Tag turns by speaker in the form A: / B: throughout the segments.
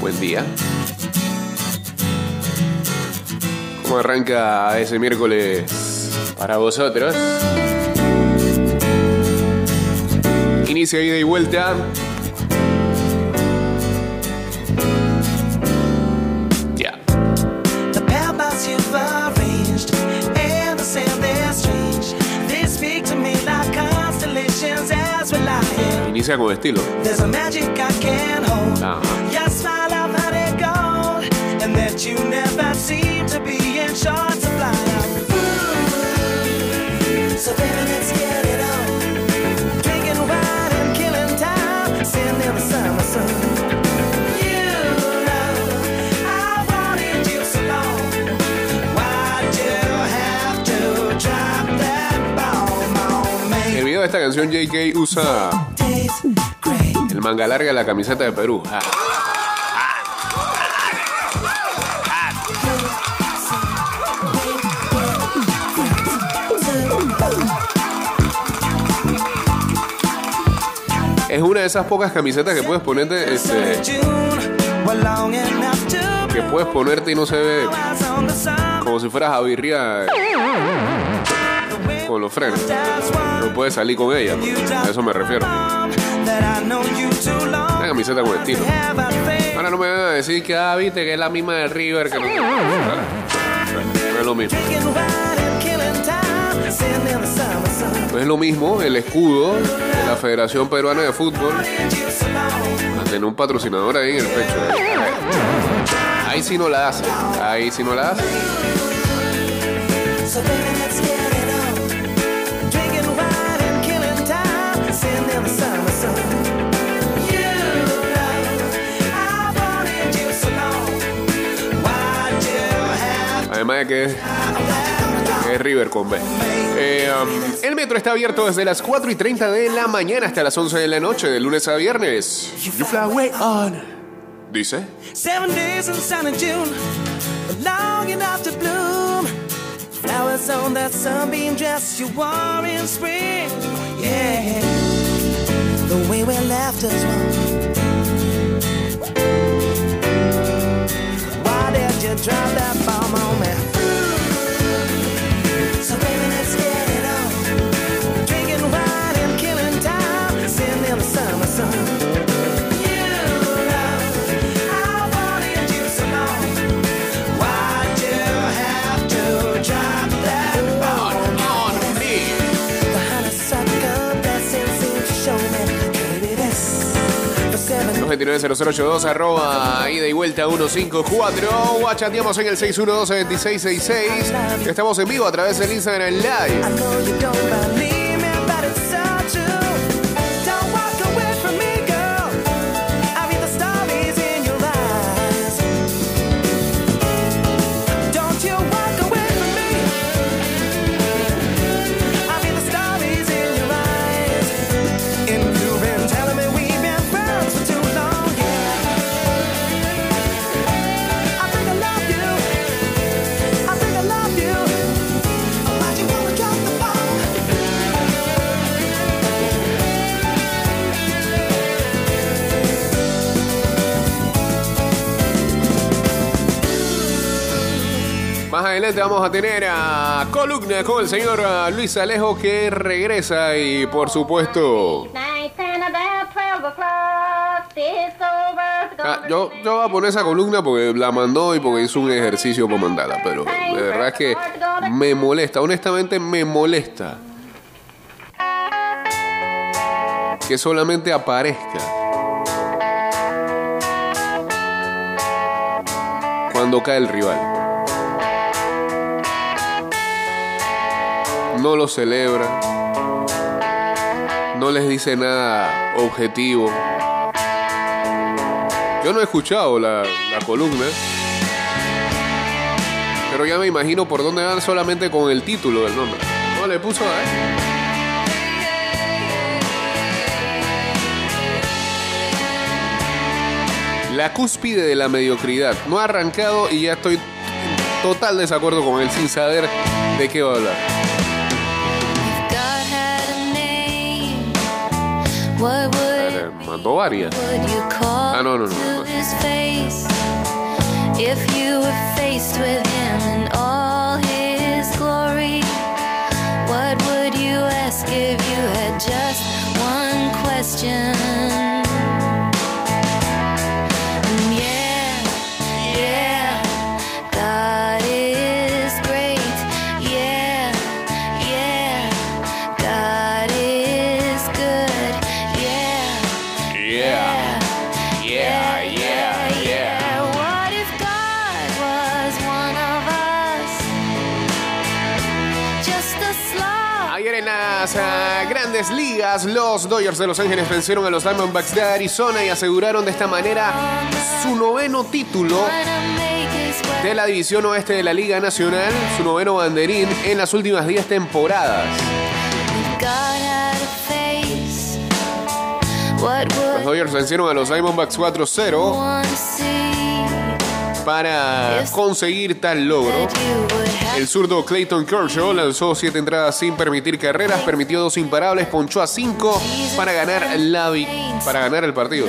A: Buen día. ¿Cómo arranca ese miércoles para vosotros? Inicia ida y vuelta.
B: Bomb on
A: En
B: me?
A: el video de esta canción, JK usa manga larga la camiseta de Perú. Ah. Es una de esas pocas camisetas que puedes ponerte, este, que puedes ponerte y no se ve como si fueras a birria con los frenos. No puedes salir con ella, a eso me refiero. Camiseta con estilo. Ahora no me van a decir que, ah, viste, que es la misma de River, que no, es lo mismo. No es lo mismo el escudo de la Federación Peruana de Fútbol tener un patrocinador ahí en el pecho. Ahí sí no la hace. Ahí sí no la hace. De que es, River con B. Eh, um, el metro está abierto desde las 4 y 30 de la mañana hasta las 11 de la noche, de lunes a viernes. You fly away on. Dice.
B: Seven days in sunny June, long enough to bloom. Flowers on that sunbeam dress you wore in spring. Yeah, the way we left us wrong. Why did you drop that bomb on me?
A: 290082 arroba ida y vuelta 154. Guachateamos en el 612-2666. Estamos en vivo a través del Instagram Live. Más adelante vamos a tener a Columna con el señor ah, Luis Alejo que regresa y por supuesto
C: Nights and about 12 o'clock, it's over.
A: ah, yo, yo voy a poner esa columna porque la mandó y porque hizo un ejercicio para mandarla pero de verdad es que me molesta honestamente me molesta que solamente aparezca cuando cae el rival. No lo celebra. No les dice nada objetivo. Yo no he escuchado la, columna. Pero ya me imagino por dónde van solamente con el título del nombre. No le puso, ¿eh? La cúspide de la mediocridad. No ha arrancado y ya estoy en total desacuerdo con él sin saber de qué va a hablar. Mandó varias.
D: Would you call
A: Ah, no, no, no,
D: to
A: no.
D: his face if you were faced with him in all his glory? What would you ask if you had just one question?
A: Los Dodgers de Los Ángeles vencieron a los Diamondbacks de Arizona y aseguraron de esta manera su noveno título de la división oeste de la Liga Nacional, su noveno banderín en las últimas 10 temporadas. Los Dodgers vencieron a los Diamondbacks 4-0
D: one see
A: para conseguir tal logro. El zurdo Clayton Kershaw lanzó siete entradas sin permitir carreras, permitió dos imparables, ponchó a cinco para ganar, la para ganar el partido.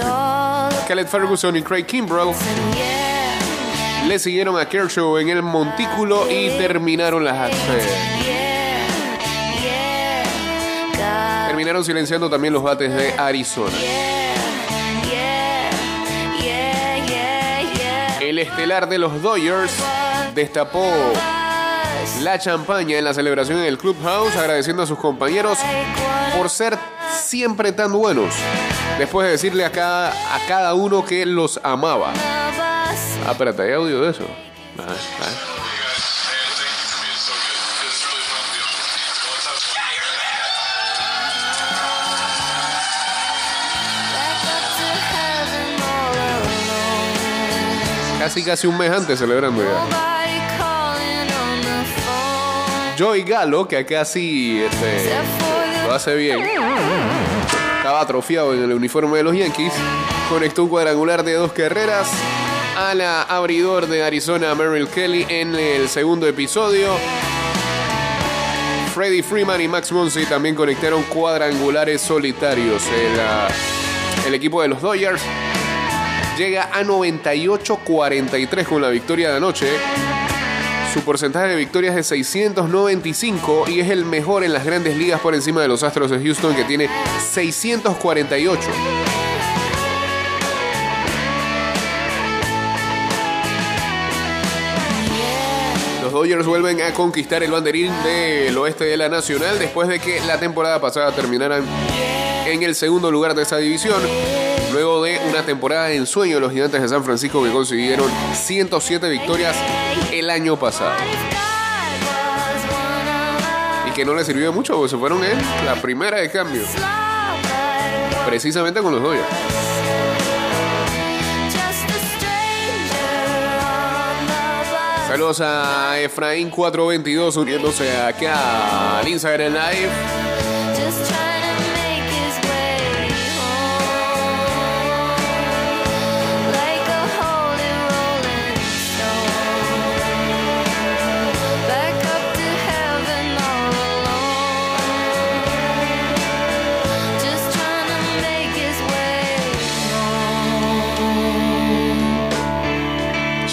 A: Khaled Ferguson y Craig Kimbrell le siguieron a Kershaw en el montículo y terminaron las terminaron silenciando también los bates de Arizona. El estelar de los Dodgers destapó la champaña en la celebración en el Clubhouse, agradeciendo a sus compañeros por ser siempre tan buenos. Después de decirle a cada, a cada uno que los amaba. Ah, espérate, ¿hay audio de eso? Ah, ah. Casi casi un mes antes celebrando ya. Joey Galo, que acá sí este, lo hace bien. Estaba atrofiado en el uniforme de los Yankees. Conectó un cuadrangular de dos carreras a la abridor de Arizona, Merrill Kelly, en el segundo episodio. Freddie Freeman y Max Muncy también conectaron cuadrangulares solitarios. El, ah, el equipo de los Dodgers llega a 98-43 con la victoria de anoche. Su porcentaje de victorias es de 695 y es el mejor en las grandes ligas por encima de los Astros de Houston que tiene 648. Los Dodgers vuelven a conquistar el banderín del oeste de la Nacional después de que la temporada pasada terminaran en el segundo lugar de esa división. Luego de una temporada de ensueño los gigantes de San Francisco que consiguieron 107 victorias el año pasado. Y que no les sirvió mucho porque se fueron en la primera de cambio. Precisamente con los Dodgers. Saludos a Efraín 422 uniéndose acá al Instagram Live.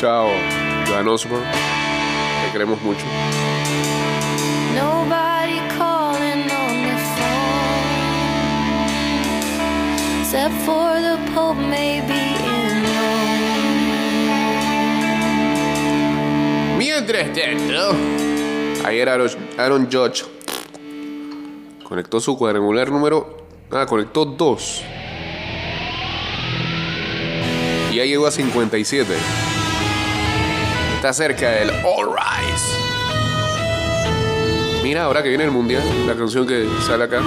A: Chao, Joan Osborne. Te queremos mucho.
D: Nobody calling on the phone except for the Pope, maybe in Rome.
A: Mientras tanto, ayer Aaron, Aaron Judge conectó su cuadrangular número. Ah, conectó dos. Y ya llegó a 57. Está cerca del All Rise. Mira, ahora que viene el mundial, la canción que sale acá.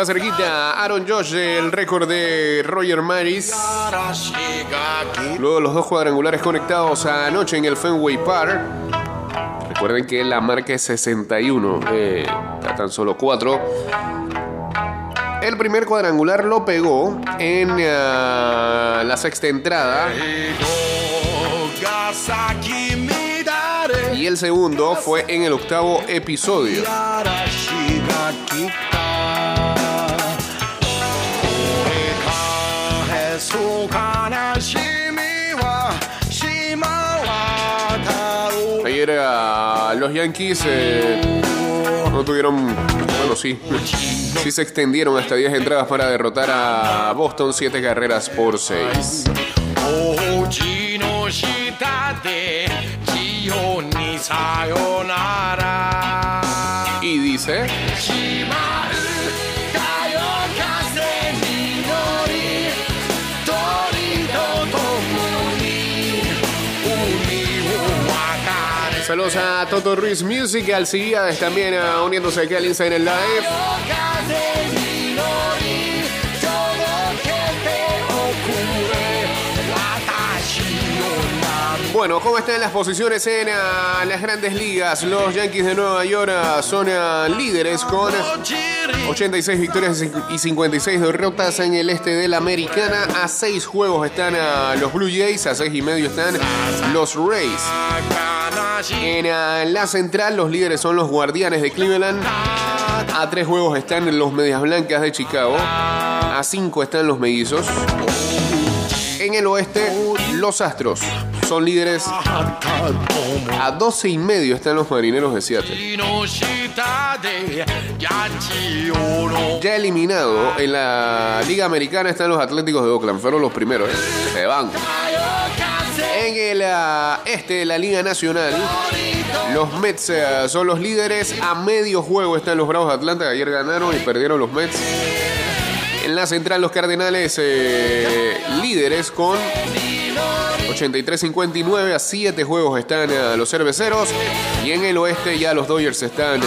A: Está cerquita Aaron Josh del récord de Roger Maris. Luego los dos cuadrangulares conectados anoche en el Fenway Park. Recuerden que la marca es 61. eh, está tan solo 4. El primer cuadrangular lo pegó en ah, la sexta entrada y el segundo fue en el octavo episodio. Los Yankees eh, no tuvieron, bueno sí, sí se extendieron hasta 10 entradas para derrotar a Boston 7 carreras por 6. Y dice, saludos a Toto Ruiz Music, al también ah, uniéndose aquí al en Live. Bueno, ¿cómo están las posiciones en ah, las grandes ligas? Los Yankees de Nueva York ah, son ah, líderes con 86 victorias y 56 derrotas en el este de la Americana. A 6 juegos están los Blue Jays, a 6 y medio están los Rays. En la central los líderes son los Guardianes de Cleveland. A 3 juegos están los Medias Blancas de Chicago. A 5 están los Mellizos. En el oeste, los Astros son líderes. A 12 y medio están los Marineros de Seattle. Ya eliminado en la Liga Americana están los Atléticos de Oakland. Fueron los primeros. ¿eh? Se van. En el ah, este de la Liga Nacional, los Mets eh, son los líderes. A medio juego están los Bravos de Atlanta. Ayer ganaron y perdieron los Mets. En la central, los Cardenales eh, líderes con 83-59. A 7 juegos están eh, los cerveceros. Y en el oeste ya los Dodgers están eh,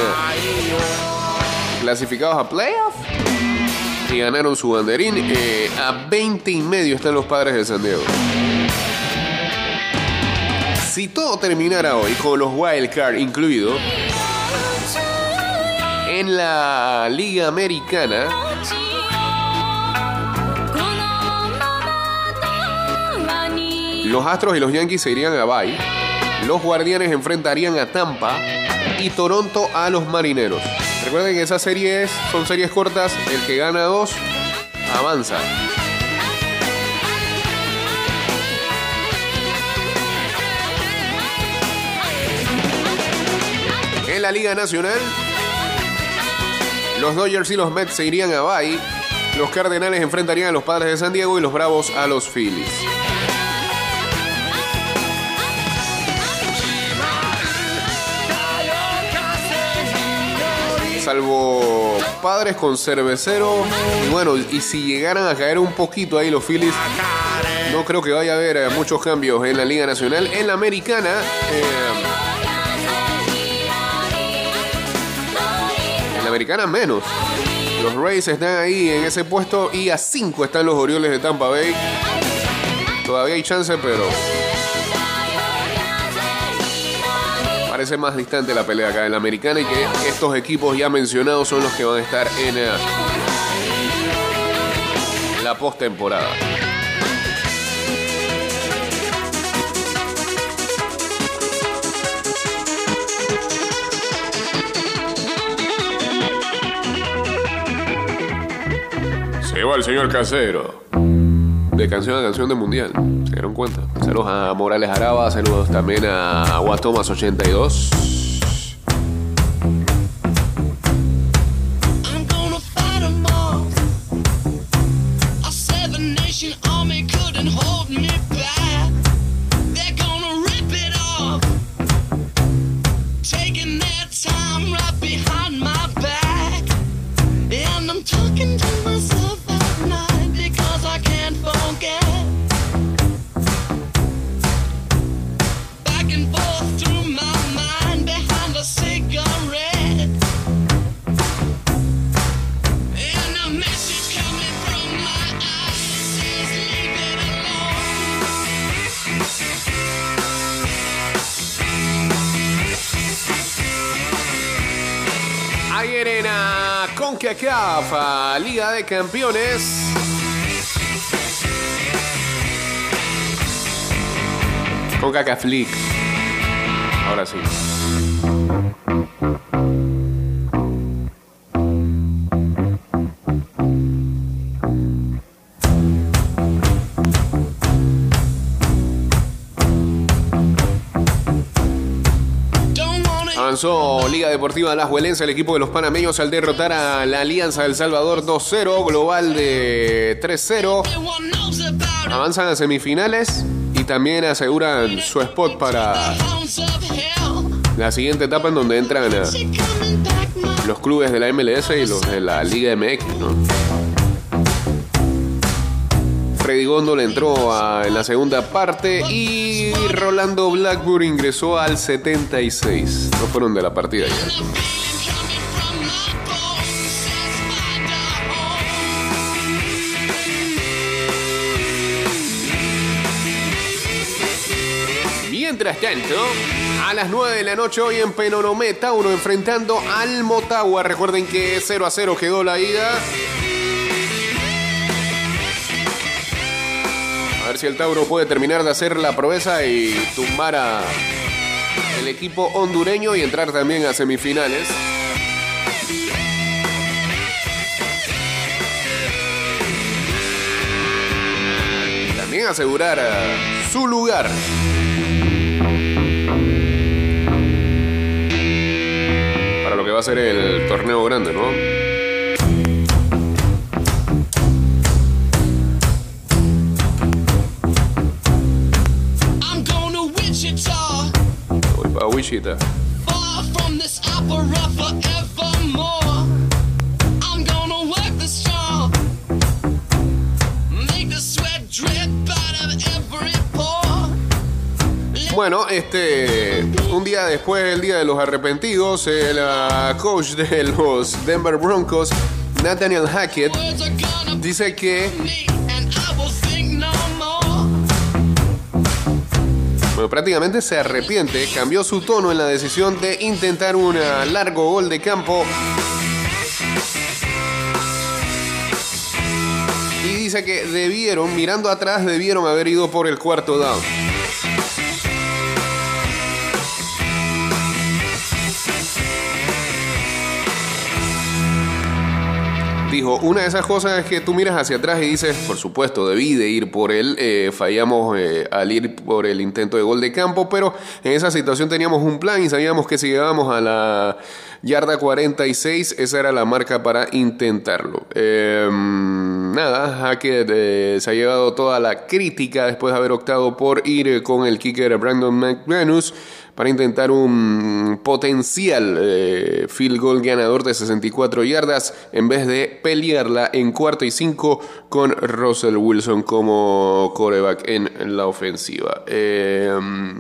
A: clasificados a playoff. Y ganaron su banderín. Eh, a 20 y medio están los padres de San Diego. Si todo terminara hoy con los wild card incluidos en la Liga Americana, los Astros y los Yankees se irían a Bay. Los Guardianes enfrentarían a Tampa y Toronto a los Marineros. Recuerden que esas series son series cortas. El que gana dos avanza. En la Liga Nacional, los Dodgers y los Mets se irían a Bay. Los Cardenales enfrentarían a los Padres de San Diego y los Bravos a los Phillies. Salvo padres con cervecero. Y bueno, y si llegaran a caer un poquito ahí los Phillies, no creo que vaya a haber eh, muchos cambios en la Liga Nacional. En la Americana, eh, en la Americana menos. Los Rays están ahí en ese puesto y a 5 están los Orioles de Tampa Bay. Todavía hay chance, pero parece más distante la pelea acá en la americana y que estos equipos ya mencionados son los que van a estar en eh, la postemporada. Se va el señor Casero de canción a canción de mundial. ¿Se dieron cuenta? Saludos a Morales Araba, saludos también a Guatomas82. Liga de Campeones. CONCACAF League. Ahora sí. Liga Deportiva Las Huelense, el equipo de los panameños al derrotar a la Alianza del Salvador 2-0, global de 3-0.
D: Everyone knows about it.
A: Avanzan a semifinales y también aseguran su spot para la siguiente etapa en donde entran los clubes de la MLS y los de la Liga MX. Freddy Góndol entró en la segunda parte y Rolando Blackburn ingresó al 76. No fueron de la partida ya. Mientras tanto, a las 9 de la noche hoy en Penonomé, Tauro enfrentando al Motagua. Recuerden que 0 a 0 quedó la ida. A ver si el Tauro puede terminar de hacer la proeza y tumbar a el equipo hondureño y entrar también a semifinales. También asegurar eh, su lugar. Para lo que va a ser el torneo grande, ¿no? Wichita.
D: far from this opera forevermore. I'm gonna work the strong, make the sweat drip out of every pore.
A: Bueno, este, un día después del Día de los Arrepentidos, el ah, coach de los Denver Broncos, Nathaniel Hackett, dice que, prácticamente se arrepiente, cambió su tono en la decisión de intentar un ah, largo gol de campo. Y dice que debieron, mirando atrás, debieron haber ido por el cuarto down. Dijo, una de esas cosas es que tú miras hacia atrás y dices, por supuesto, debí de ir por él, eh, fallamos eh, al ir por el intento de gol de campo, pero en esa situación teníamos un plan y sabíamos que si llegábamos a la yarda 46, esa era la marca para intentarlo. Eh, nada, Hackett eh, se ha llevado toda la crítica después de haber optado por ir eh, con el kicker Brandon McManus para intentar un potencial eh, field goal ganador de 64 yardas en vez de pelearla en cuarto y cinco con Russell Wilson como coreback en la ofensiva. Eh,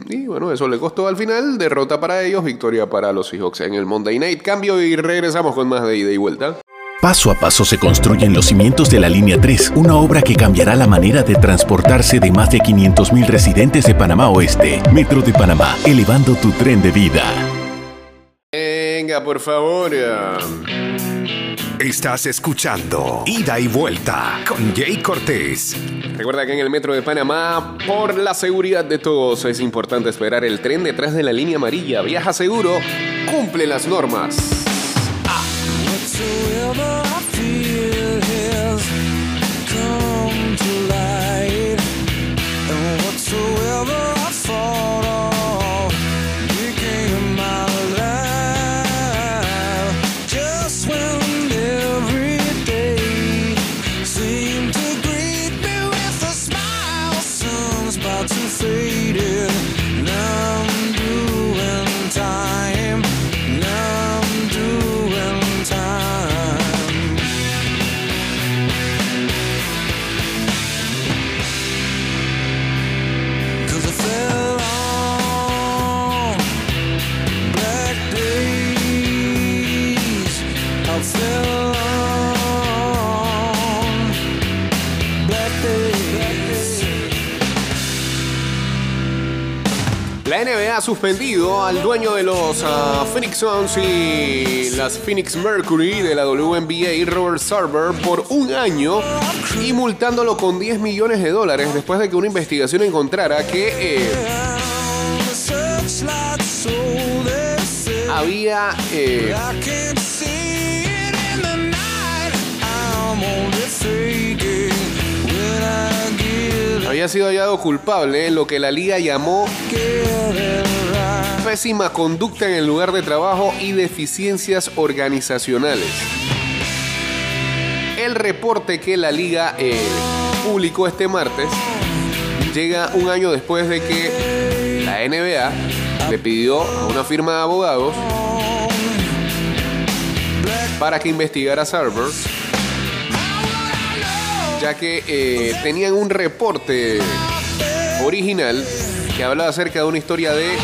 A: y bueno, eso le costó al final, derrota para ellos, victoria para los Seahawks en el Monday Night. Cambio y regresamos con más de ida y vuelta.
E: Paso a paso se construyen los cimientos de la Línea 3, una obra que cambiará la manera de transportarse de más de 500.000 residentes de Panamá Oeste. Metro de Panamá, elevando tu tren de vida.
A: Venga, por favor. ah.
F: Estás escuchando Ida y Vuelta con Jay Cortés.
A: Recuerda que en el metro de Panamá, por la seguridad de todos, es importante esperar el tren detrás de la línea amarilla. Viaja seguro, cumple las normas.
G: Whatsoever
A: suspendido al dueño de los ah, Phoenix Suns y las Phoenix Mercury de la WNBA, Robert Sarver, por un año y multándolo con 10 millones de dólares después de que una investigación encontrara que eh, había eh, había sido hallado culpable en lo que la liga llamó pésima conducta en el lugar de trabajo y deficiencias organizacionales. El reporte que la liga eh, publicó este martes llega un año después de que la NBA le pidió a una firma de abogados para que investigara a Server, ya que eh, tenían un reporte original que hablaba acerca de una historia de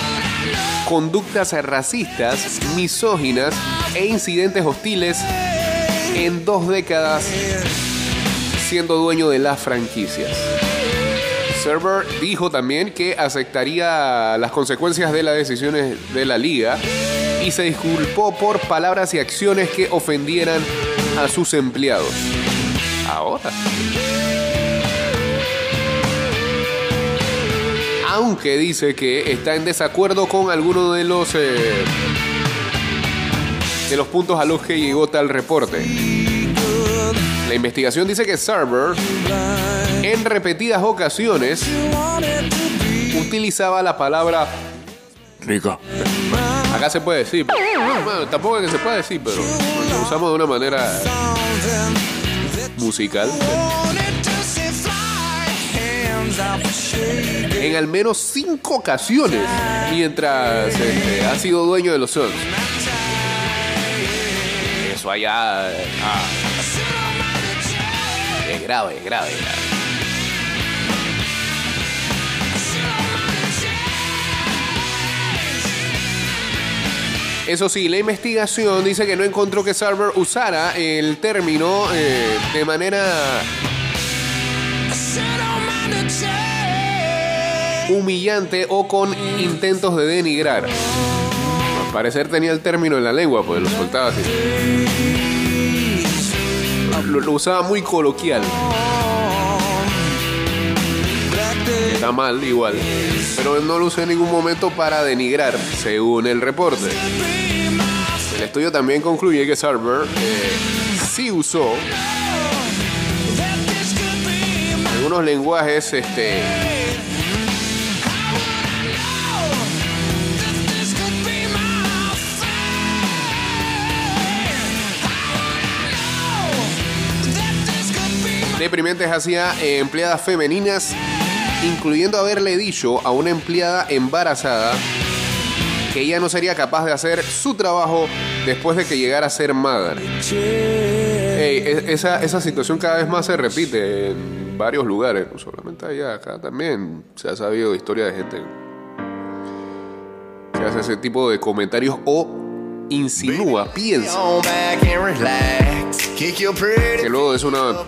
A: conductas racistas, misóginas e incidentes hostiles en dos décadas siendo dueño de las franquicias. Server dijo también que aceptaría las consecuencias de las decisiones de la liga y se disculpó por palabras y acciones que ofendieran a sus empleados. Ahora. Aunque dice que está en desacuerdo con algunos de los eh, de los puntos a los que llegó tal reporte. La investigación dice que Server en repetidas ocasiones utilizaba la palabra rica. Acá se puede decir, bueno, tampoco es que se puede decir, pero lo usamos de una manera musical. En al menos cinco ocasiones mientras este, ha sido dueño de los Suns. Eso allá ah, es grave, es grave. es grave. Eso sí, la investigación dice que no encontró que Sarver usara el término eh, de manera humillante o con intentos de denigrar. Al parecer tenía el término en la lengua, pues lo soltaba así. Lo, usaba muy coloquial. Está mal igual. Pero no lo usé en ningún momento para denigrar, según el reporte. El estudio también concluye que Sarver eh, sí usó algunos lenguajes este, deprimentes hacia eh, empleadas femeninas, incluyendo haberle dicho a una empleada embarazada que ella no sería capaz de hacer su trabajo después de que llegara a ser madre. E- esa, esa situación cada vez más se repite en varios lugares, no solamente allá, acá también se ha sabido historia de gente que hace ese tipo de comentarios o insinúa, piensa. que luego de eso una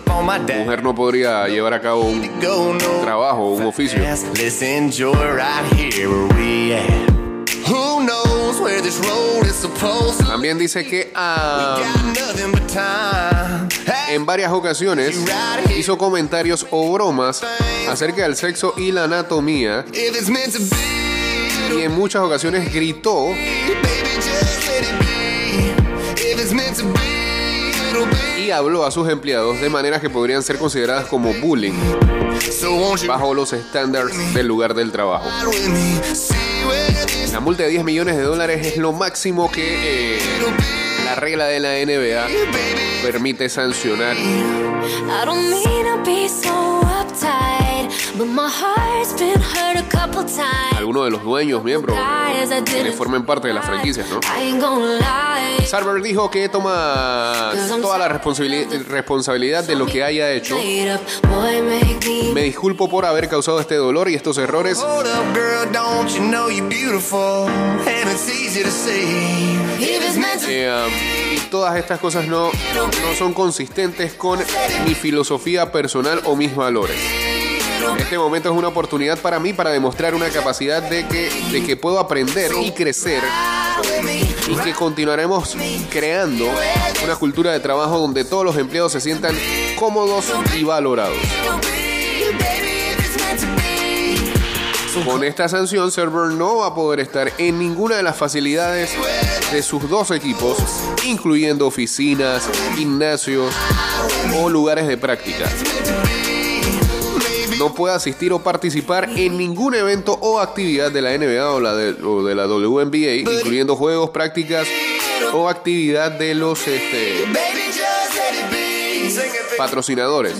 A: mujer no podría llevar a cabo un trabajo, un oficio. También dice que.
H: Hey,
A: en varias ocasiones hizo comentarios o bromas acerca del sexo y la anatomía y en muchas ocasiones gritó y habló a sus empleados de maneras que podrían ser consideradas como bullying bajo los estándares del lugar del trabajo. La multa de 10 millones de dólares es lo máximo que eh, la regla de la NBA permite sancionar. Algunos de los dueños, miembros, quienes formen parte de las franquicias, ¿no? Sarver dijo que toma toda la responsabili- responsabilidad de lo que haya hecho.
D: Me
A: disculpo por haber causado este dolor y estos errores. Eh, um, y todas estas cosas no, no son consistentes con mi filosofía personal o mis valores. Este momento es una oportunidad para mí para demostrar una capacidad de que, de que puedo aprender y crecer y que continuaremos creando una cultura de trabajo donde todos los empleados se sientan cómodos y valorados. Con esta sanción, Server no va a poder estar en ninguna de las facilidades de sus dos equipos, incluyendo oficinas, gimnasios o lugares de práctica. No puede asistir o participar en ningún evento o actividad de la NBA o, la de, la WNBA, incluyendo juegos, prácticas o actividad de los este, patrocinadores.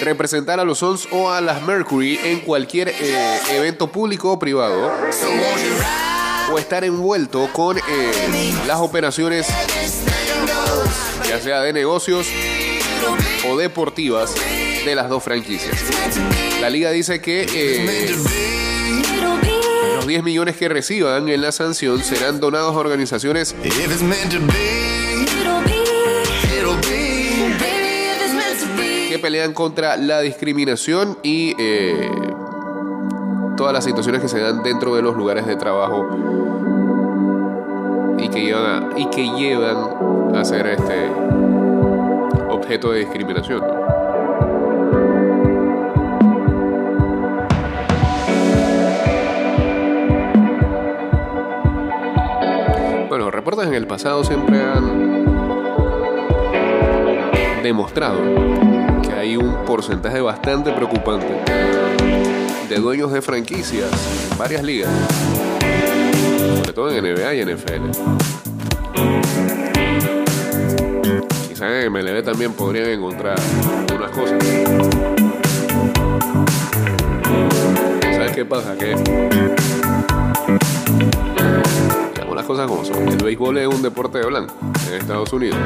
A: Representar a los Suns o a las Mercury en cualquier eh, evento público o privado. O estar envuelto con eh, las operaciones, ya sea de negocios o deportivas, de las dos franquicias. La liga dice que eh, los 10 millones que reciban en la sanción serán donados a organizaciones que pelean contra la discriminación y eh, todas las situaciones que se dan dentro de los lugares de trabajo y que llevan a, y que llevan a ser este objeto de discriminación. Reportes en el pasado siempre han demostrado que hay un porcentaje bastante preocupante de dueños de franquicias en varias ligas, sobre todo en NBA y NFL. Quizás en MLB también podrían encontrar algunas cosas. ¿Sabes qué pasa? Que las cosas como son. El béisbol es un deporte de blanco en Estados Unidos.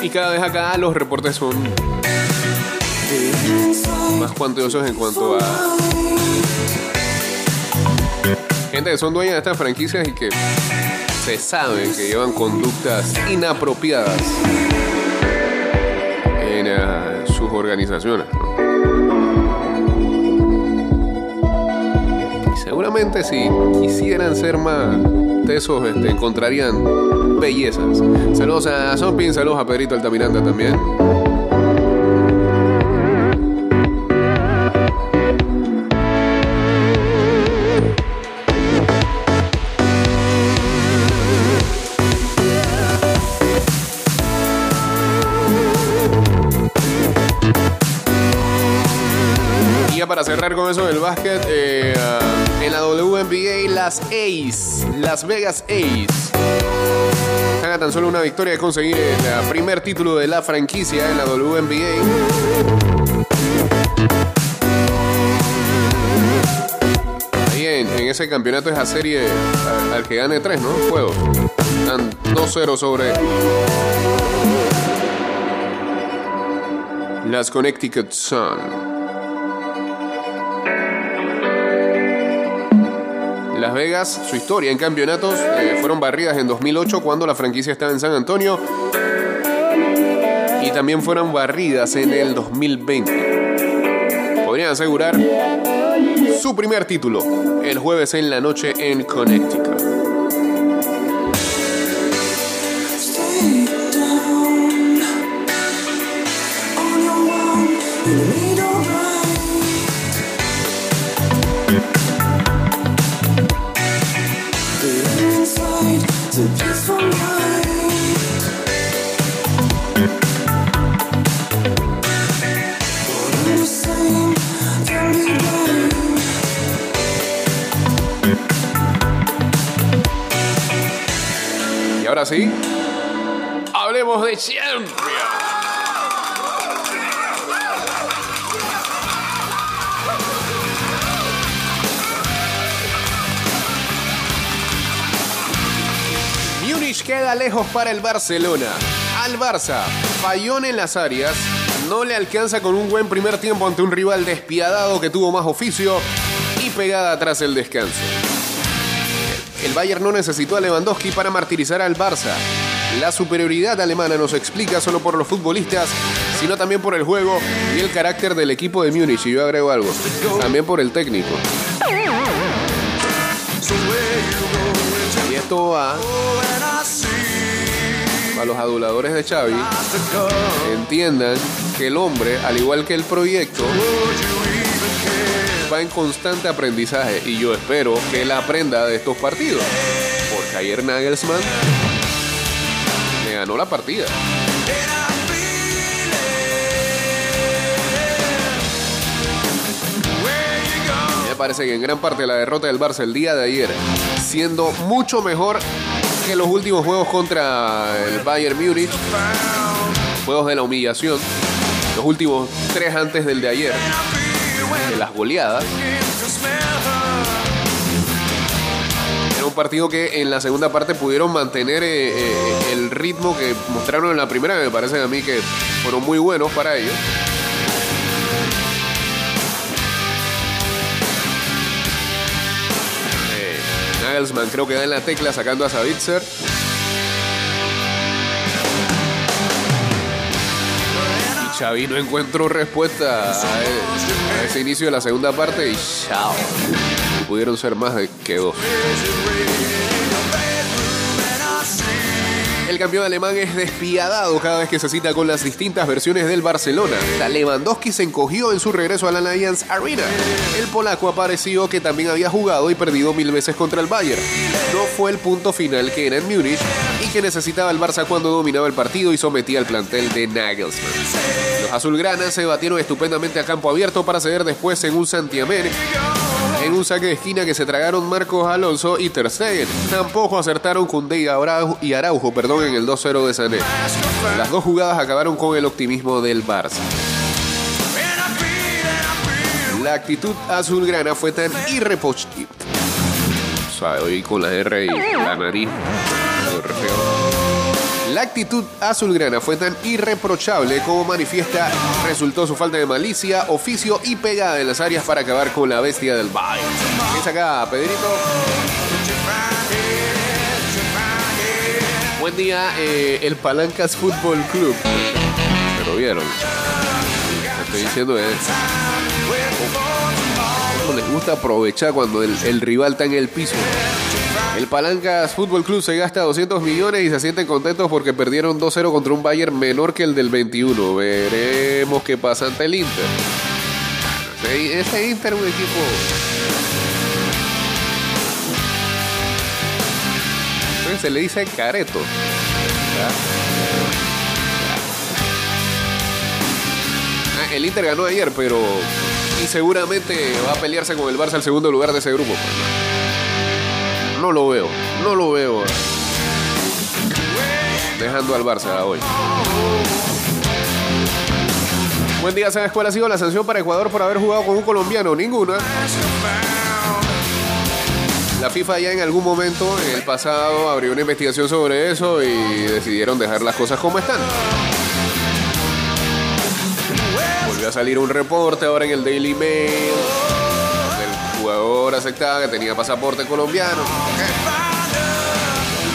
A: Y cada vez acá los reportes son más cuantiosos en cuanto a gente que son dueñas de estas franquicias y que se sabe que llevan conductas inapropiadas en eh, sus organizaciones. Y seguramente si quisieran ser más tesos, este, encontrarían bellezas. Saludos a Zompin, saludos a Pedrito Altamiranda también. Para cerrar con eso del básquet, eh, ah, en la WNBA, las Ace, Las Vegas Ace, están a tan solo una victoria de conseguir el ah, primer título de la franquicia en la WNBA. Ahí en, en ese campeonato esa serie al, al que gane tres, ¿no? Juegos. Están 2-0 sobre las Connecticut Sun. Las Vegas, su historia en campeonatos, eh, fueron barridas en 2008 cuando la franquicia estaba en San Antonio y también fueron barridas en el 2020. Podrían asegurar su primer título el jueves en la noche en Connecticut. Para el Barcelona. Al Barça, fallón en las áreas, no le alcanza con un buen primer tiempo ante un rival despiadado que tuvo más oficio y pegada tras el descanso. El Bayern no necesitó a Lewandowski para martirizar al Barça. La superioridad alemana no se explica solo por los futbolistas, sino también por el juego y el carácter del equipo de Múnich. Y yo agrego algo, también por el técnico. Y esto va a los aduladores de Xavi. Entiendan que el hombre, al igual que el proyecto, va en constante aprendizaje y yo espero que él aprenda de estos partidos. Porque ayer Nagelsmann le ganó la partida. Me parece que en gran parte la derrota del Barça el día de ayer, siendo mucho mejor los últimos juegos contra el Bayern Múnich, juegos de la humillación, los últimos tres antes del de ayer, de las goleadas. Era un partido que en la segunda parte pudieron mantener eh, eh, el ritmo que mostraron en la primera, que me parece a mí que fueron muy buenos para ellos. Creo que da en la tecla sacando a Savitzer. Y Xavi no encontró respuesta a, a ese inicio de la segunda parte y chao. Pudieron ser más de que dos. El campeón alemán es despiadado cada vez que se cita con las distintas versiones del Barcelona. La Lewandowski se encogió en su regreso a la Allianz Arena. El polaco apareció que también había jugado y perdido mil veces contra el Bayern. No fue el punto final que era en Múnich y que necesitaba el Barça cuando dominaba el partido y sometía al plantel de Nagelsmann. Los azulgranas se batieron estupendamente a campo abierto para ceder después en un Santiamén en un saque de esquina que se tragaron Marcos Alonso y Ter Stegen. Tampoco acertaron Koundé y Araujo, y Araujo perdón, en el 2-0 de Sané. Las dos jugadas acabaron con el optimismo del Barça. La actitud azulgrana fue tan irreprochable. Suave, hoy con la R y la nariz. La actitud azulgrana fue tan irreprochable como manifiesta resultó su falta de malicia, oficio y pegada en las áreas para acabar con la bestia del Bayern. ¿Qué es acá, Pedrito? Buen día, eh, el Palancas Fútbol Club. Pero vieron. Estoy diciendo es. ¿Cómo les gusta aprovechar cuando el rival está en el piso? El Palancas Fútbol Club se gasta 200 millones y se sienten contentos porque perdieron 2-0 contra un Bayern menor que el del 21. Veremos qué pasa ante el Inter. Ese, Inter es un equipo. Se le dice careto. Ah, El Inter ganó ayer, pero. Y seguramente va a pelearse con el Barça el segundo lugar de ese grupo. No lo veo, no lo veo. Dejando al Barça hoy. Buen día, ¿sabes cuál ha sido la sanción para Ecuador por haber jugado con un colombiano? Ninguna. La FIFA ya en algún momento, en el pasado, abrió una investigación sobre eso y decidieron dejar las cosas como están. Volvió a salir un reporte ahora en el Daily Mail. Donde El jugador aceptaba que tenía pasaporte colombiano.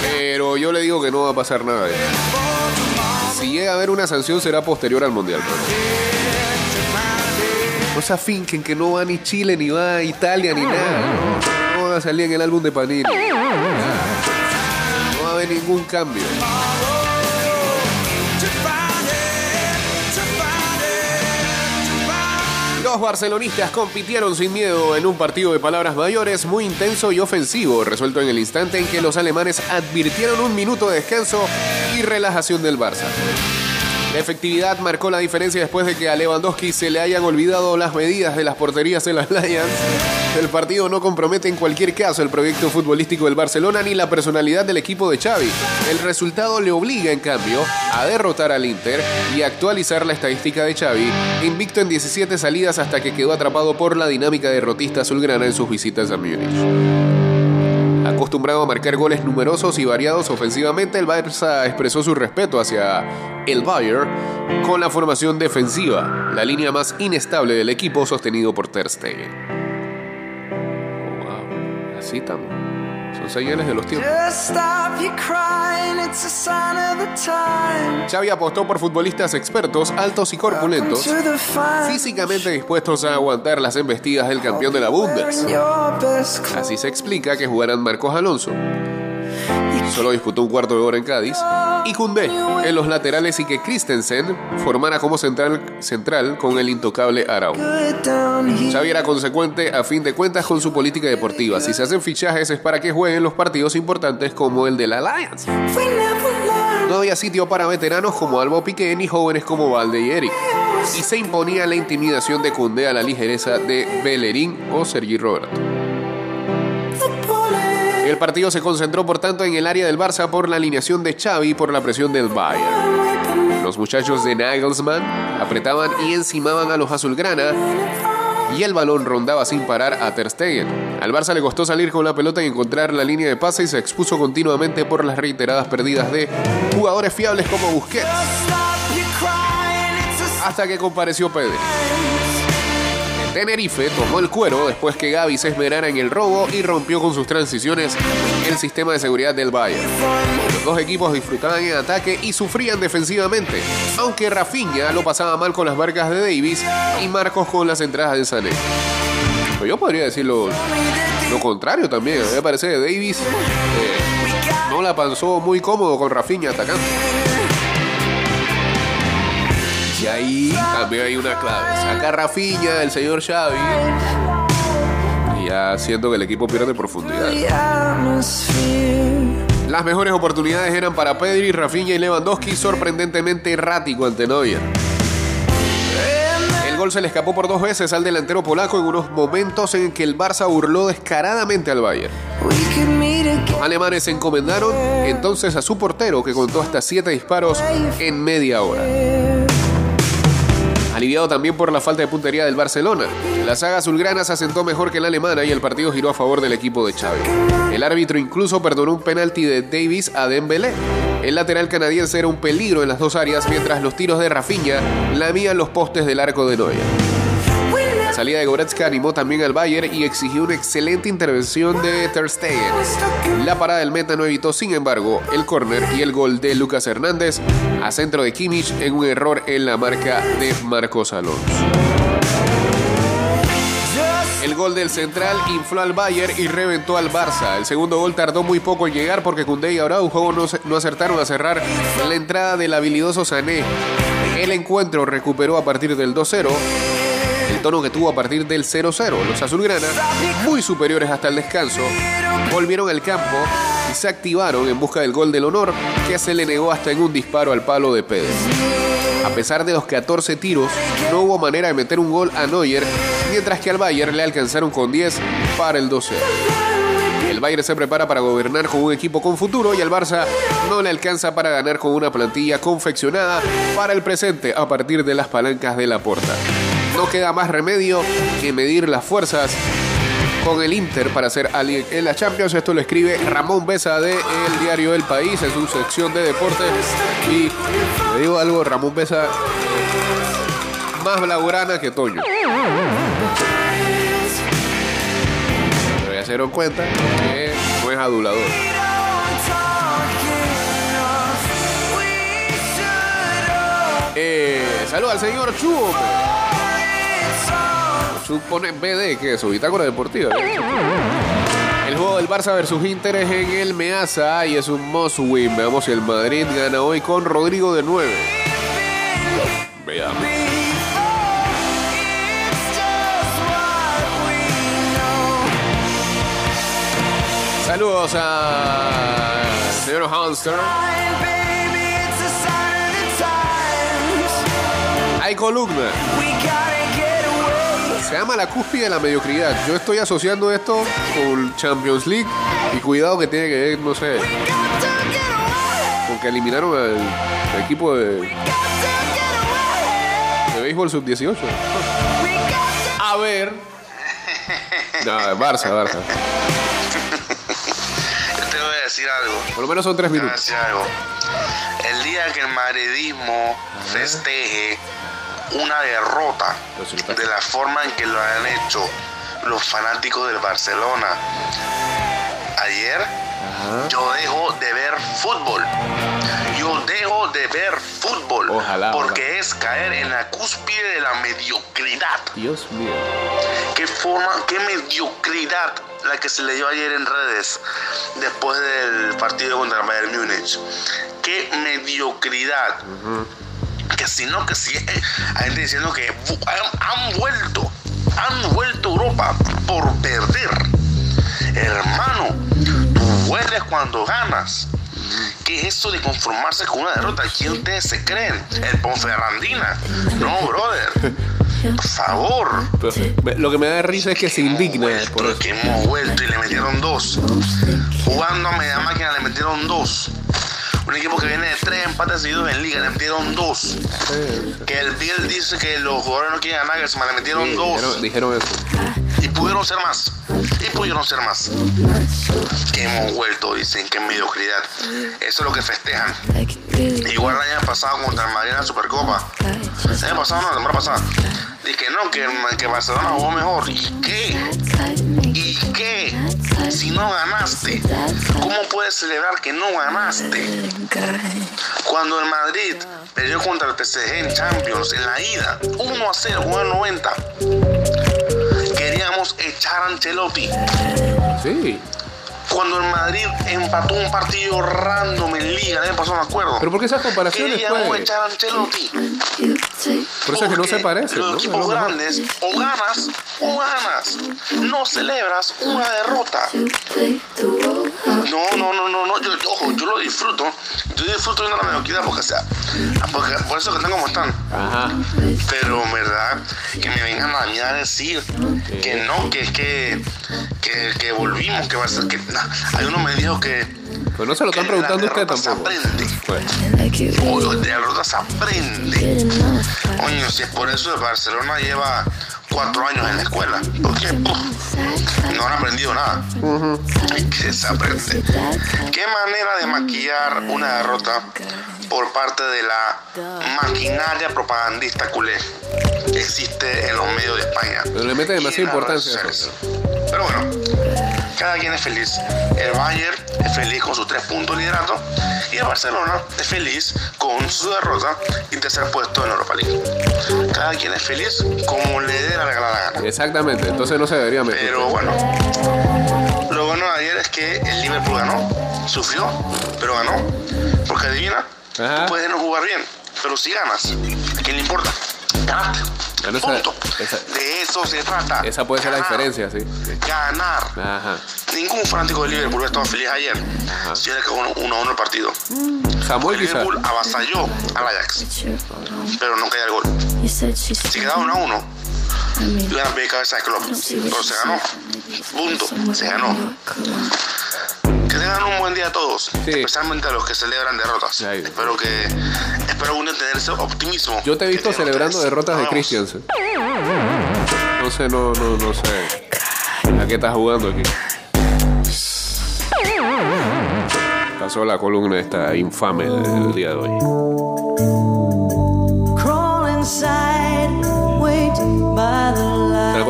A: Pero yo le digo que no va a pasar nada. Si llega a haber una sanción será posterior al Mundial. pues. No se afinquen que no va ni Chile, ni va Italia, ni nada. No va a salir en el álbum de Panini. No va a haber ningún cambio. Los barcelonistas compitieron sin miedo en un partido de palabras mayores muy intenso y ofensivo, resuelto en el instante en que los alemanes advirtieron un minuto de descanso y relajación del Barça. La efectividad marcó la diferencia después de que a Lewandowski se le hayan olvidado las medidas de las porterías en la Allianz. El partido no compromete en cualquier caso el proyecto futbolístico del Barcelona ni la personalidad del equipo de Xavi. El resultado le obliga, en cambio, a derrotar al Inter y actualizar la estadística de Xavi, invicto en 17 salidas hasta que quedó atrapado por la dinámica derrotista azulgrana en sus visitas a Múnich. Acostumbrado a marcar goles numerosos y variados ofensivamente, el Barça expresó su respeto hacia el Bayern con la formación defensiva, la línea más inestable del equipo sostenido por Ter Stegen. Así estamos. Son señales de los tiempos. Xavi apostó por futbolistas expertos, altos y corpulentos, físicamente dispuestos a aguantar las embestidas del campeón de la Bundes. Así se explica que jugarán Marcos Alonso. Solo disputó un cuarto de hora en Cádiz. Y Koundé en los laterales y que Christensen formara como central, central con el intocable Arau. Xavi era consecuente a fin de cuentas con su política deportiva. Si se hacen fichajes es para que jueguen los partidos importantes como el de la Alliance. No había sitio para veteranos como Albo Piqué ni jóvenes como Valde y Eric. Y se imponía la intimidación de Koundé a la ligereza de Bellerín o Sergi Roberto. El partido se concentró por tanto en el área del Barça por la alineación de Xavi y por la presión del Bayern. Los muchachos de Nagelsmann apretaban y encimaban a los azulgrana y el balón rondaba sin parar a Ter Stegen. Al Barça le costó salir con la pelota y encontrar la línea de pase y se expuso continuamente por las reiteradas pérdidas de jugadores fiables como Busquets, hasta que compareció Pedri. Tenerife tomó el cuero después que Gaby se esmerara en el robo y rompió con sus transiciones el sistema de seguridad del Bayern. Los dos equipos disfrutaban en ataque y sufrían defensivamente, aunque Rafinha lo pasaba mal con las marcas de Davis y Marcos con las entradas de Sané. Pero yo podría decir lo, lo contrario también. Me parece que Davis eh, no la pasó muy cómodo con Rafinha atacando. Ahí también hay una clave. Saca a Rafinha, el señor Xavi. Y ya siento que el equipo pierde profundidad. Las mejores oportunidades eran para Pedri, Rafinha y Lewandowski, sorprendentemente errático ante Neuer. El gol se le escapó por dos veces al delantero polaco en unos momentos en que el Barça burló descaradamente al Bayern. Alemanes se encomendaron entonces a su portero que contó hasta siete disparos en media hora. Aliviado también por la falta de puntería del Barcelona, la saga azulgrana se asentó mejor que la alemana y el partido giró a favor del equipo de Xavi. El árbitro incluso perdonó un penalti de Davis a Dembélé. El lateral canadiense era un peligro en las dos áreas mientras los tiros de Rafinha lamían los postes del arco de Neuer. Salida de Goretzka animó también al Bayern y exigió una excelente intervención de Ter. La parada del meta no evitó, sin embargo, el córner y el gol de Lucas Hernández a centro de Kimmich en un error en la marca de Marcos Alonso. El gol del central infló al Bayern y reventó al Barça. El segundo gol tardó muy poco en llegar porque Koundé y Araujo no, no acertaron a cerrar la entrada del habilidoso Sané. El encuentro recuperó a partir del 2-0 el tono que tuvo a partir del 0-0. Los azulgrana, muy superiores hasta el descanso, volvieron al campo y se activaron en busca del gol del honor que se le negó hasta en un disparo al palo de Pedro. A pesar de los 14 tiros, no hubo manera de meter un gol a Neuer, mientras que al Bayern le alcanzaron con 10 para el 2-0. El Bayern se prepara para gobernar con un equipo con futuro y el Barça no le alcanza para ganar con una plantilla confeccionada para el presente a partir de las palancas de la porta. No queda más remedio que medir las fuerzas con el Inter para ser alguien en la Champions. Esto lo escribe Ramón Besa de El Diario El País en su sección de deportes. Y le digo algo, Ramón Besa más blaugrana que Toño. Pero ya se dieron cuenta que no es adulador. Eh, saludos al señor Chu. Chu pone BD, que es su bitácora deportiva. ¿eh? El juego del Barça versus Inter es en el Meazza y es un must win. Veamos si el Madrid gana hoy con Rodrigo de 9. Veamos. Saludos a señor Hamster. Hay columna. Se llama la cúspide de la mediocridad. Yo estoy asociando esto con Champions League y cuidado que tiene que ver, no sé, con que eliminaron al, al equipo de, de béisbol sub-18. A ver. No, Barça, Barça.
I: Yo te voy a decir algo.
A: Por lo menos son tres
I: Te voy a
A: minutos.
I: decir algo. El día que el madridismo festeje una derrota de la forma en que lo han hecho los fanáticos del Barcelona. Ayer yo dejo de ver fútbol. Yo dejo de ver fútbol.
A: Ojalá,
I: porque es caer en la cúspide de la mediocridad.
A: Dios mío.
I: ¿Qué forma, qué mediocridad la que se le dio ayer en redes después del partido contra el Bayern Múnich? Qué mediocridad. Que si no, que si eh, hay gente diciendo que han, han vuelto, han vuelto a Europa por perder. Hermano, tú vuelves cuando ganas. ¿Qué es eso de conformarse con una derrota? ¿Quién ustedes se creen? ¿El Ponferrandina? No, brother. Por favor.
A: Pero, lo que me da risa es que se indigna por eso.
I: Que hemos vuelto y le metieron dos. Jugando a media máquina le metieron dos. Un equipo que viene de tres empates seguidos en liga, le metieron dos. Que el Biel dice que los jugadores no quieren ganar, que se le metieron
A: Sí,
I: dos.
A: dijeron, dijeron eso.
I: Y pudieron ser más. Y pudieron ser más. Que hemos vuelto, dicen, que mediocridad. Eso es lo que festejan. Igual el año pasado contra el Madrid en la Supercopa. El año pasado, no, la temporada pasada. Dije que no, que, que Barcelona jugó mejor. ¿Y qué? ¿Y qué? Si no ganaste, ¿cómo puedes celebrar que no ganaste? Cuando el Madrid perdió contra el PSG en Champions en la ida, 1 a 0, 1 a 90, queríamos echar a Ancelotti.
A: Sí.
I: Cuando el Madrid empató un partido random en liga, el año pasado me acuerdo.
A: Pero ¿por qué esas comparaciones, pues?
I: echar a Ancelotti.
A: Por eso es que no se
I: Porque
A: parecen,
I: Los
A: ¿no?
I: equipos grandes o ganas o ganas. No celebras una derrota. No, no, no, no, no. Yo, yo- ojo, yo lo disfruto. Yo disfruto viendo la mediocridad porque, o sea, porque, por eso que están como están.
A: Ajá.
I: Pero, ¿verdad? Que me vengan a mí a decir que no, que es que, que, que volvimos, que va a ser que. nah. Hay uno me dijo que.
A: Pues no se lo están preguntando usted
I: derrota se
A: tampoco.
I: aprende.
A: Pues,
I: Oye, de derrota se aprende. Coño, si es por eso el Barcelona lleva cuatro años en la escuela. Porque puf, no han aprendido nada. Es que se aprende. ¿Qué manera de maquillar una derrota por parte de la maquinaria propagandista culé que existe en los medios de España?
A: pero le mete demasiada importancia?
I: Pero bueno, cada quien es feliz. El Bayern es feliz con sus tres puntos de liderato y el Barcelona es feliz con su derrota y tercer puesto en Europa League. Cada quien es feliz como le dé la regalada gana.
A: Exactamente, entonces no se debería meter.
I: Pero bueno, lo bueno de ayer es que el Liverpool ganó, sufrió, pero ganó. Porque adivina,
A: Ajá.
I: tú puedes no jugar bien, pero si ganas, ¿a quién le importa? Ganaste.
A: Bueno, esa-
I: Punto.
A: esa-
I: de eso se trata.
A: Esa puede ser la diferencia, sí. sí.
I: Ganar.
A: Ajá.
I: Ningún fanático de Liverpool estado feliz ayer
A: Ajá.
I: si hubiera quedado 1 a 1 el partido.
A: Samuel quizás.
I: Liverpool avasalló al Ajax, pero no caía el gol. Si quedaba 1 a 1, iban a pedir cabeza de club. Pero se ganó. Punto. Se ganó. Que tengan un buen día a todos, especialmente a los que celebran derrotas. Espero que espero día tener ese optimismo.
A: Yo te he visto celebrando derrotas de Christiansen. No sé, no, no, no sé. ¿A qué estás jugando aquí? Pasó la columna esta infame del día de hoy.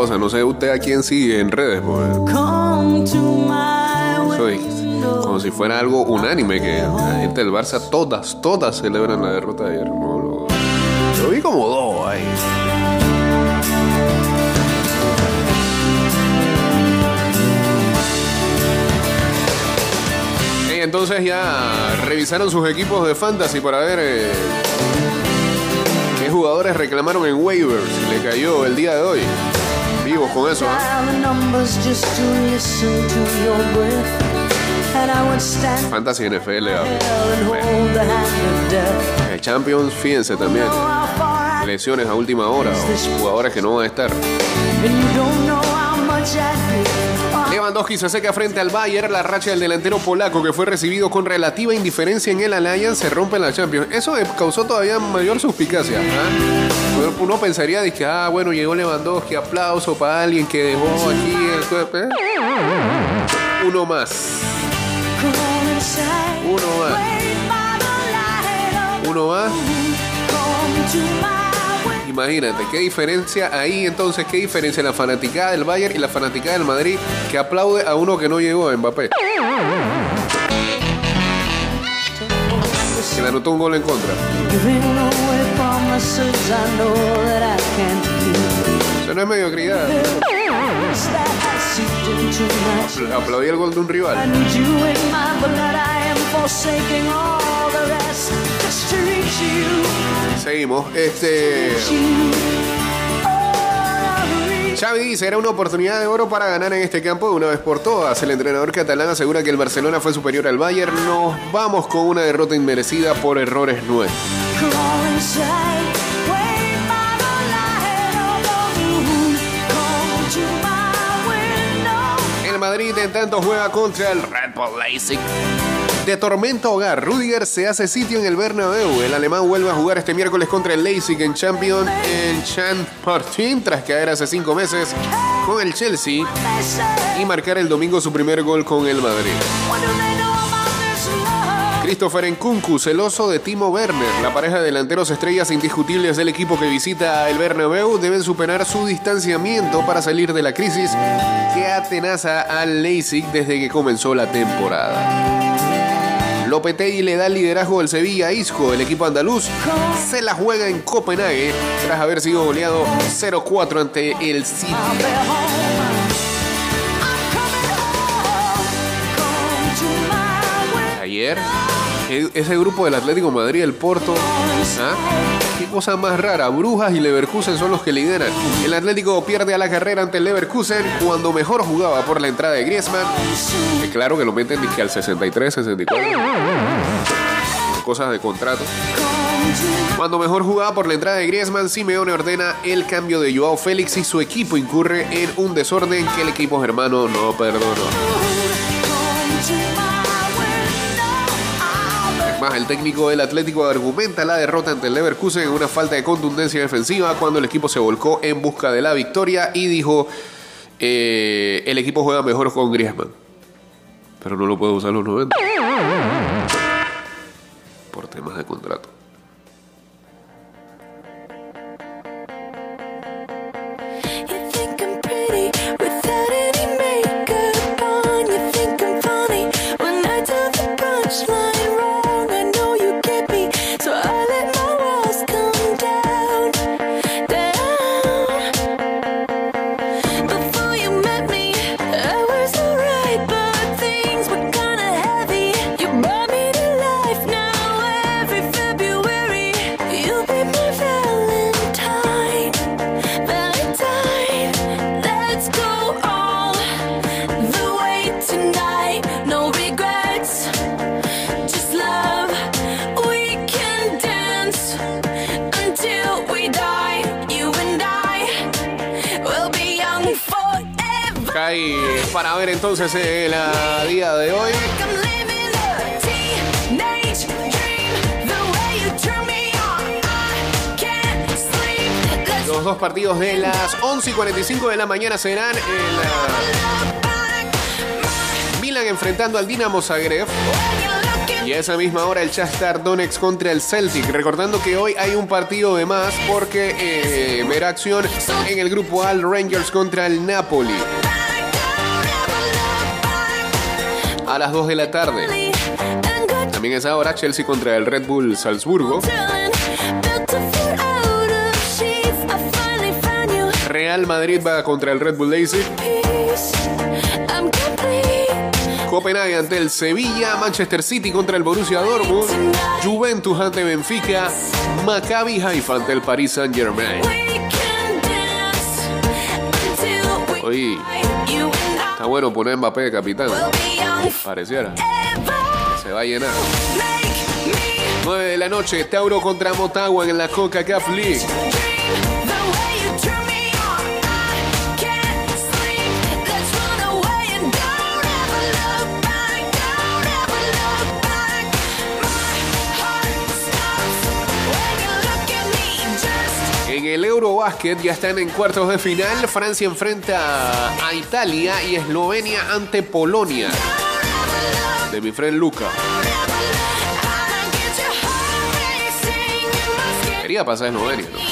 A: Cosa, no sé usted a quién sigue en redes, pues. Soy como si fuera algo unánime que la gente del Barça todas, todas celebran la derrota de ayer. No, lo, vi como dos ahí. Y entonces ya revisaron sus equipos de fantasy para ver eh, qué jugadores reclamaron en waivers le cayó el día de hoy. Vivos con eso,
B: stand
A: Fantasy NFL. ah. El Champions, fíjense también. Lesiones a última hora o jugadores que no van a estar. Lewandowski se seca frente al Bayern. La racha del delantero polaco que fue recibido con relativa indiferencia en el Allianz se rompe en la Champions. Eso eh, causó todavía mayor suspicacia. ¿ah? Uno- pensaría de que, ah, bueno, llegó Lewandowski, aplauso para alguien que dejó aquí el. ¿eh? Uno más. Uno más. Uno más. Imagínate, qué diferencia ahí entonces, qué diferencia la fanaticada del Bayern y la fanaticada del Madrid que aplaude a uno que no llegó a Mbappé. Que le anotó un gol en contra. Eso no es mediocridad. Aplaudí el gol de un rival. Seguimos. Este. Xavi dice, era una oportunidad de oro para ganar en este campo de una vez por todas. El entrenador catalán asegura que el Barcelona fue superior al Bayern. Nos vamos con una derrota inmerecida por errores nuestros. El Madrid en tanto juega contra el Red Bull. De tormento a hogar, Rudiger se hace sitio en el Bernabéu. El alemán vuelve a jugar este miércoles contra el Leipzig en Champions en Chan Martin tras caer hace cinco meses con el Chelsea y marcar el domingo su primer gol con el Madrid. Christopher Nkunku, celoso de Timo Werner. La pareja de delanteros estrellas indiscutibles del equipo que visita el Bernabéu deben superar su distanciamiento para salir de la crisis que atenaza al Leipzig desde que comenzó la temporada. Lopetegui le da el liderazgo del Sevilla a Isco. El equipo andaluz se la juega en Copenhague tras haber sido goleado 0-4 ante el City. Ayer, ese grupo del Atlético Madrid, el Porto, ¿ah? qué cosa más rara. Brujas y Leverkusen son los que lideran. El Atlético pierde a la carrera ante el Leverkusen cuando mejor jugaba por la entrada de Griezmann. Que claro que lo meten dizque al 63, 64. Cosas de contrato. Cuando mejor jugaba por la entrada de Griezmann, Simeone ordena el cambio de Joao Félix y su equipo incurre en un desorden que el equipo germano no perdonó. El técnico del Atlético argumenta la derrota ante el Leverkusen en una falta de contundencia defensiva cuando el equipo se volcó en busca de la victoria y dijo eh, el equipo juega mejor con Griezmann. Pero no lo puede usar los 90. Por temas de contrato. Entonces el día de hoy. Los dos partidos de las 11 y 45 de la mañana serán el. Milan enfrentando al Dinamo Zagreb. Y a esa misma hora el Shakhtar Donetsk contra el Celtic. Recordando que hoy hay un partido de más porque eh, verá acción en el grupo Al Rangers contra el Napoli a las 2 de la tarde. También es ahora Chelsea contra el Red Bull Salzburgo. Real Madrid va contra el Red Bull Leipzig. Copenhague ante el Sevilla. Manchester City contra el Borussia Dortmund. Juventus ante Benfica. Maccabi Haifa ante el Paris Saint Germain. Oye, está bueno poner Mbappé de capitán. Pareciera. Se va a llenar.
D: Make me
A: 9 de la noche, Tauro contra Motagua en la Coca-Cola League. En el Eurobásquet ya están en cuartos de final. Francia enfrenta a Italia y Eslovenia ante Polonia. De mi friend Luca. Quería pasar Eslovenia, ¿no?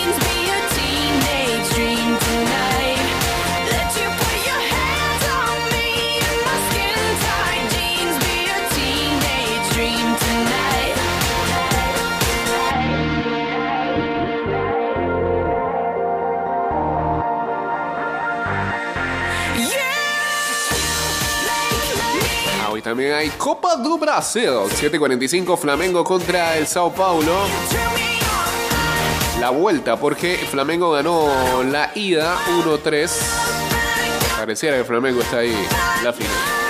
A: También hay Copa do Brasil. 7.45 Flamengo contra el Sao Paulo. La vuelta, porque Flamengo ganó la ida 1-3. Pareciera que Flamengo está ahí la final.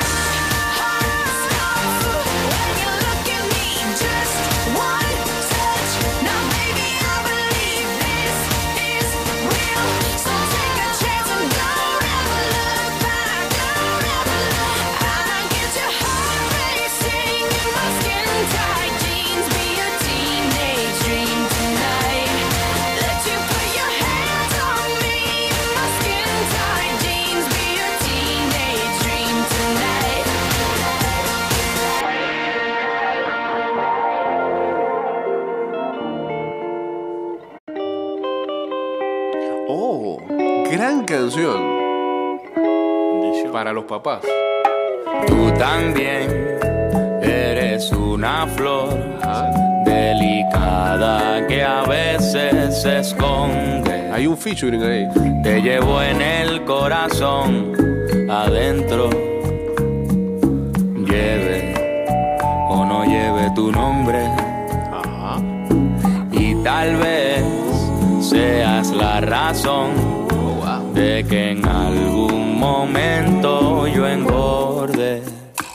A: Canción. Para los papás.
J: Tú también eres una flor delicada que a veces se esconde.
A: Hay un featuring ahí.
J: Te llevo en el corazón adentro. Lleve o no lleve tu nombre. Y tal vez seas la razón de que en algún momento yo engorde.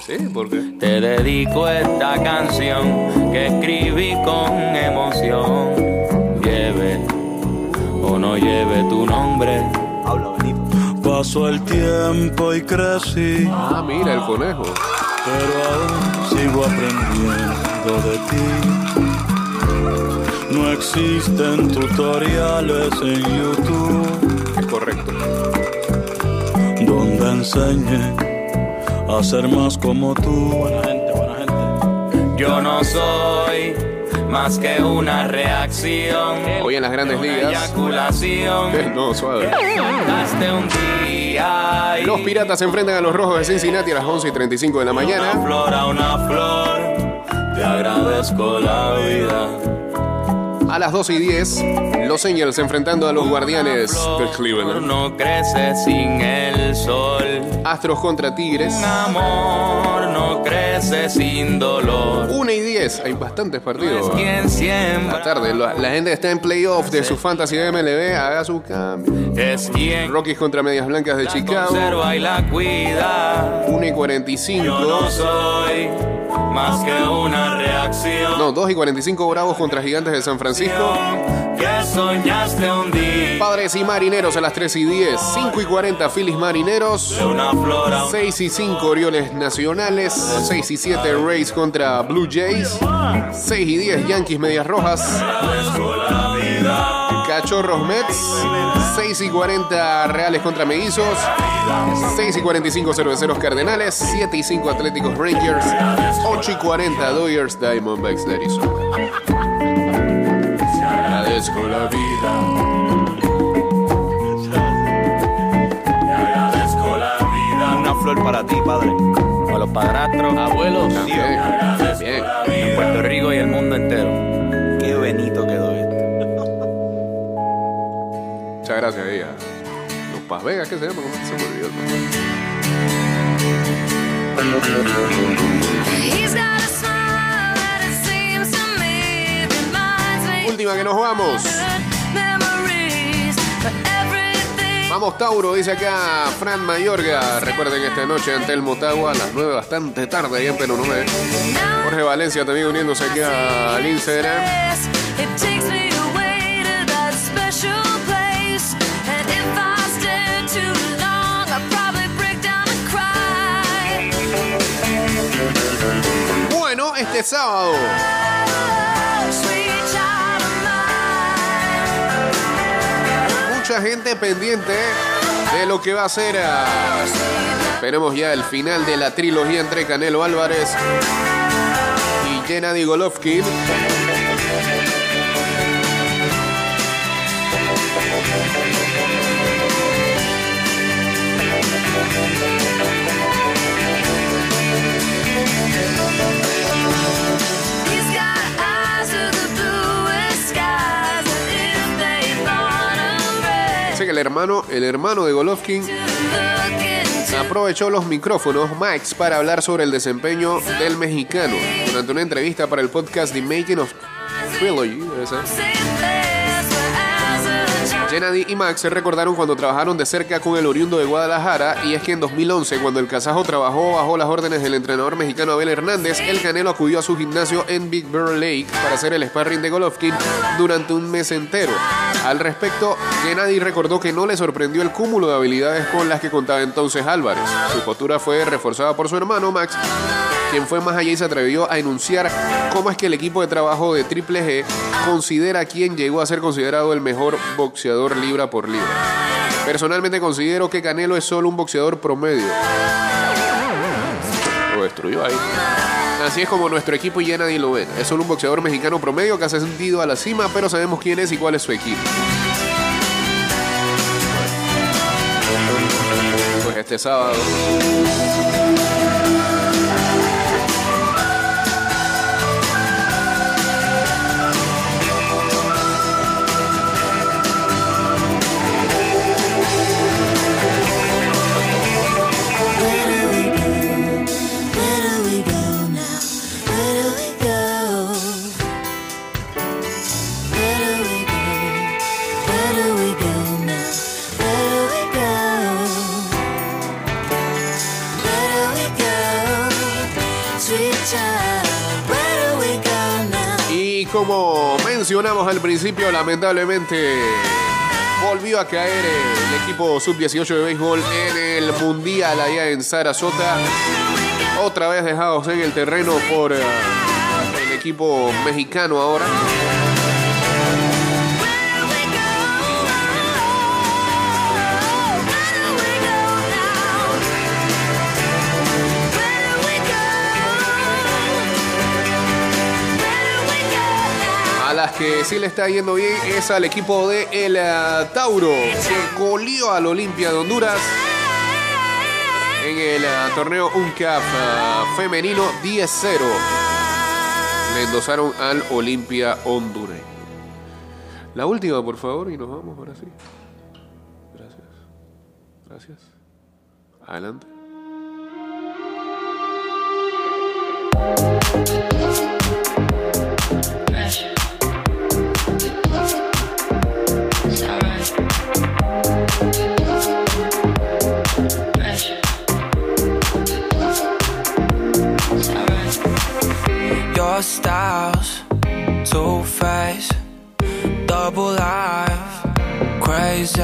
A: Sí, ¿por qué?
J: Te dedico esta canción que escribí con emoción. Lleve o no lleve tu nombre.
K: Pasó el tiempo y crecí,
A: Ah, mira, el conejo.
K: pero aún sigo aprendiendo de ti. No existen tutoriales en YouTube
A: correcto.
K: donde enseñe a ser más como tú. Buena gente, buena gente.
J: Yo no soy más que una reacción.
A: Hoy en las grandes
J: Una
A: ligas. No, suave. Los piratas se enfrentan a los rojos de Cincinnati a las 11 y 35 de la
J: Una
A: mañana.
J: flor a una flor. Te agradezco la vida.
A: A las 12 y 10, los Angels enfrentando a los guardianes de Cleveland.
J: No crece sin el sol.
A: Astros contra Tigres.
J: Un amor no crece sin dolor.
A: 1 y 10, hay bastantes partidos.
J: Es quien
A: La tarde, la, la gente está en playoff de su fantasy de MLB, haga su cambio.
J: Es quien
A: Rockies contra Medias Blancas de
J: la
A: Chicago.
J: conserva y la cuida.
A: 1 y
J: Yo no
A: 45.
J: soy más que una reacción.
A: No, 2 y 45 Bravos contra Gigantes de San Francisco.
J: Que soñaste un día.
A: Padres y Marineros a las 3 y 10. 5 y 40 Phillies Marineros.
J: De una flor a
A: 6 y 5 Orioles Nacionales. 6 y 7 Rays contra Blue Jays. 6 y 10 Yankees Medias Rojas. Cachorros Mets. 6 y 40 Reales contra Mellizos. 6 y 45 Cerveceros Cardenales. 7 y 5 Atléticos Rangers. 8 y 40 Dodgers Diamondbacks de Arizona. Agradezco la vida.
J: Una flor para ti, padre. Para los padrastros, abuelos,
A: Bien,
J: tíos.
A: bien.
J: En Puerto Rico y el mundo entero. Qué benito quedó esto.
A: Muchas gracias a los Paz Vegas, ¿qué se llama? ¿Cómo se me olvidó? Última que nos vamos. Vamos Tauro, dice acá Fran Mayorga. Recuerden esta noche ante el Motagua a las 9, bastante tarde ahí en Perú 9. Jorge Valencia también uniéndose aquí al Instagram. Bueno, este sábado mucha gente pendiente de lo que va a ser. ah, esperemos ya el final de la trilogía entre Canelo Álvarez y Gennady Golovkin. El hermano, el hermano de Golovkin aprovechó los micrófonos Max para hablar sobre el desempeño del mexicano durante una entrevista para el podcast The Making of Trilogy. Gennady y Max se recordaron cuando trabajaron de cerca con el oriundo de Guadalajara y es que en 2011 cuando el kazajo trabajó bajo las órdenes del entrenador mexicano Abel Hernández, el Canelo acudió a su gimnasio en Big Bear Lake para hacer el sparring de Golovkin durante un mes entero. Al respecto, Gennady recordó que no le sorprendió el cúmulo de habilidades con las que contaba entonces Álvarez. Su postura fue reforzada por su hermano Max, quien fue más allá y se atrevió a enunciar cómo es que el equipo de trabajo de Triple G considera a quien llegó a ser considerado el mejor boxeador libra por libra. Personalmente considero que Canelo es solo un boxeador promedio. Lo destruyó ahí. Así es como nuestro equipo y ya nadie lo ve. Es solo un boxeador mexicano promedio que ha sentido a la cima, pero sabemos quién es y cuál es su equipo. Pues este sábado mencionamos al principio, lamentablemente volvió a caer el equipo sub-18 de béisbol en el Mundial allá en Sarasota. Otra vez dejados en el terreno por eh, el equipo mexicano ahora. Que sí le está yendo bien es al equipo de El eh, Tauro, que goleó al Olimpia de Honduras en el eh, torneo UNCAP eh, femenino 10-0. Le endosaron al Olimpia hondureño. La última, por favor, y nos vamos ahora sí. Gracias. Gracias. Adelante.
L: Style's too fast, double life, crazy,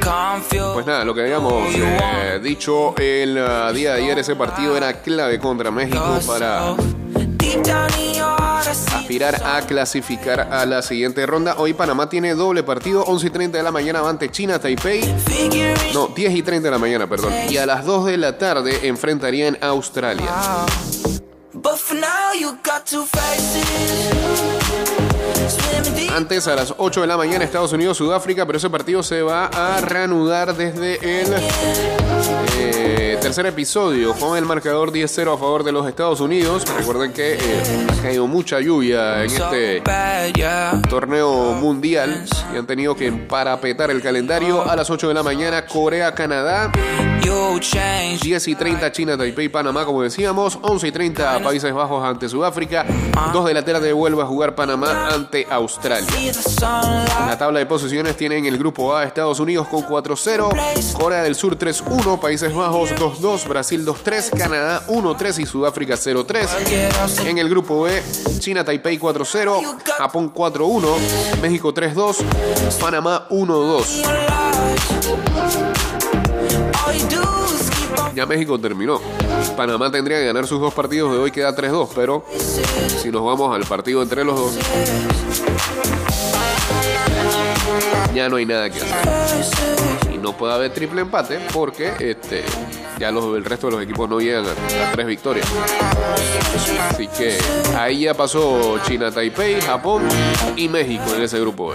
L: confused.
A: Pues nada, lo que habíamos eh, dicho el eh, día de ayer, ese partido era clave contra México para aspirar a clasificar a la siguiente ronda. Hoy Panamá tiene doble partido, 11 y 30 de la mañana ante China, Taipei. No, 10 y 30 de la mañana, perdón. Y a las 2 de la tarde enfrentarían a Australia.
L: But for now, you got to face it.
A: Antes, a las 8 de la mañana, Estados Unidos, Sudáfrica, pero ese partido se va a reanudar desde el eh, tercer episodio con el marcador 10-0 a favor de los Estados Unidos. Recuerden que eh, ha caído mucha lluvia en este torneo mundial y han tenido que parapetar el calendario. A las 8 de la mañana, Corea, Canadá.
L: You changed.
A: 10 y 30 China, Taipei, Panamá, como decíamos. 11 y 30 Países Bajos ante Sudáfrica. 2 de la tarde vuelve a jugar Panamá ante Australia. En la tabla de posiciones tienen el grupo A Estados Unidos con 4-0, Corea del Sur 3-1, Países Bajos 2-2, Brasil 2-3, Canadá 1-3 y Sudáfrica 0-3. En el grupo B, China Taipei 4-0, Japón 4-1, México 3-2, Panamá 1-2. Ya México terminó. Panamá tendría que ganar sus dos partidos de hoy, queda 3-2, pero si nos vamos al partido entre los dos, ya no hay nada que hacer. Y no puede haber triple empate porque este, ya el resto de los equipos no llegan a, a tres victorias. Así que ahí ya pasó China, Taipei, Japón y México en ese grupo.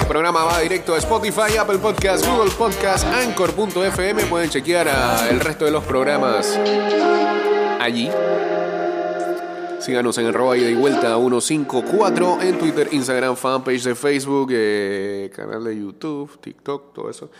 A: El programa va directo a Spotify, Apple Podcast, Google Podcast, Anchor.fm. Pueden chequear el resto de los programas allí. Síganos en arroba ida y vuelta 154 en Twitter, Instagram, fanpage de Facebook, eh, canal de YouTube, TikTok, todo eso.